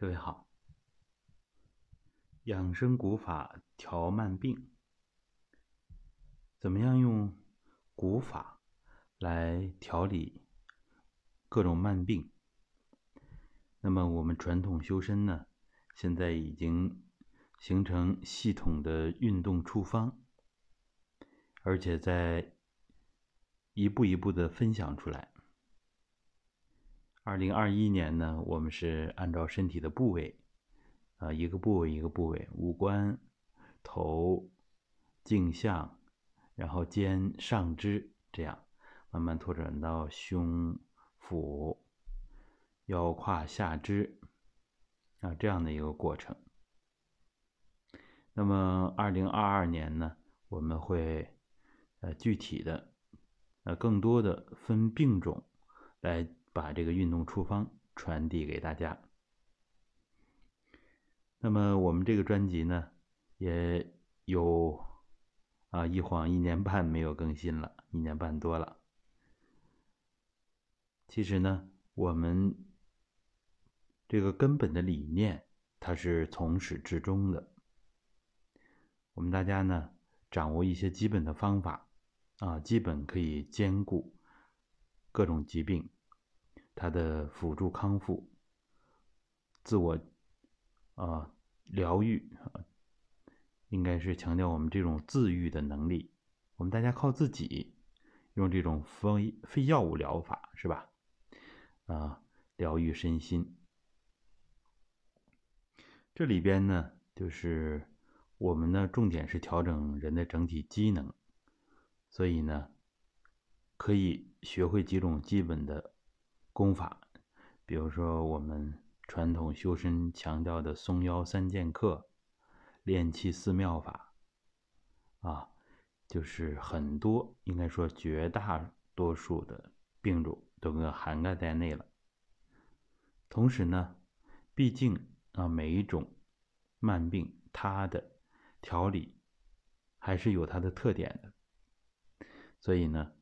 各位好，养生古法调慢病，怎么样用古法来调理各种慢病？那么我们传统修身呢，现在已经形成系统的运动处方，而且在一步一步的分享出来。二零二一年呢，我们是按照身体的部位，啊，一个部位一个部位，五官、头、颈项，然后肩、上肢，这样慢慢拓展到胸、腹、腰、胯、下肢，啊，这样的一个过程。那么二零二二年呢，我们会呃具体的，呃更多的分病种来。把这个运动处方传递给大家。那么我们这个专辑呢，也有啊一晃一年半没有更新了，一年半多了。其实呢，我们这个根本的理念，它是从始至终的。我们大家呢，掌握一些基本的方法啊，基本可以兼顾各种疾病。它的辅助康复、自我啊疗愈啊，应该是强调我们这种自愈的能力。我们大家靠自己，用这种非非药物疗法，是吧？啊，疗愈身心。这里边呢，就是我们呢，重点是调整人的整体机能，所以呢，可以学会几种基本的。功法，比如说我们传统修身强调的松腰三剑客、练气四妙法，啊，就是很多应该说绝大多数的病种都给涵盖在内了。同时呢，毕竟啊每一种慢病它的调理还是有它的特点的，所以呢。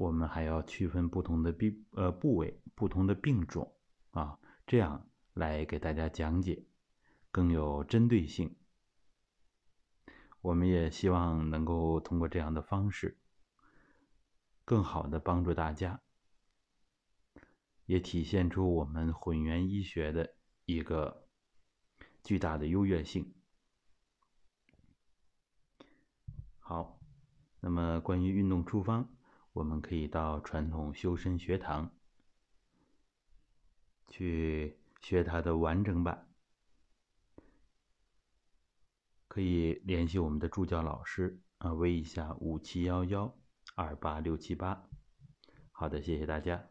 我们还要区分不同的病呃部位、不同的病种啊，这样来给大家讲解，更有针对性。我们也希望能够通过这样的方式，更好的帮助大家，也体现出我们混元医学的一个巨大的优越性。好，那么关于运动处方。我们可以到传统修身学堂去学它的完整版，可以联系我们的助教老师啊，微一下五七幺幺二八六七八。好的，谢谢大家。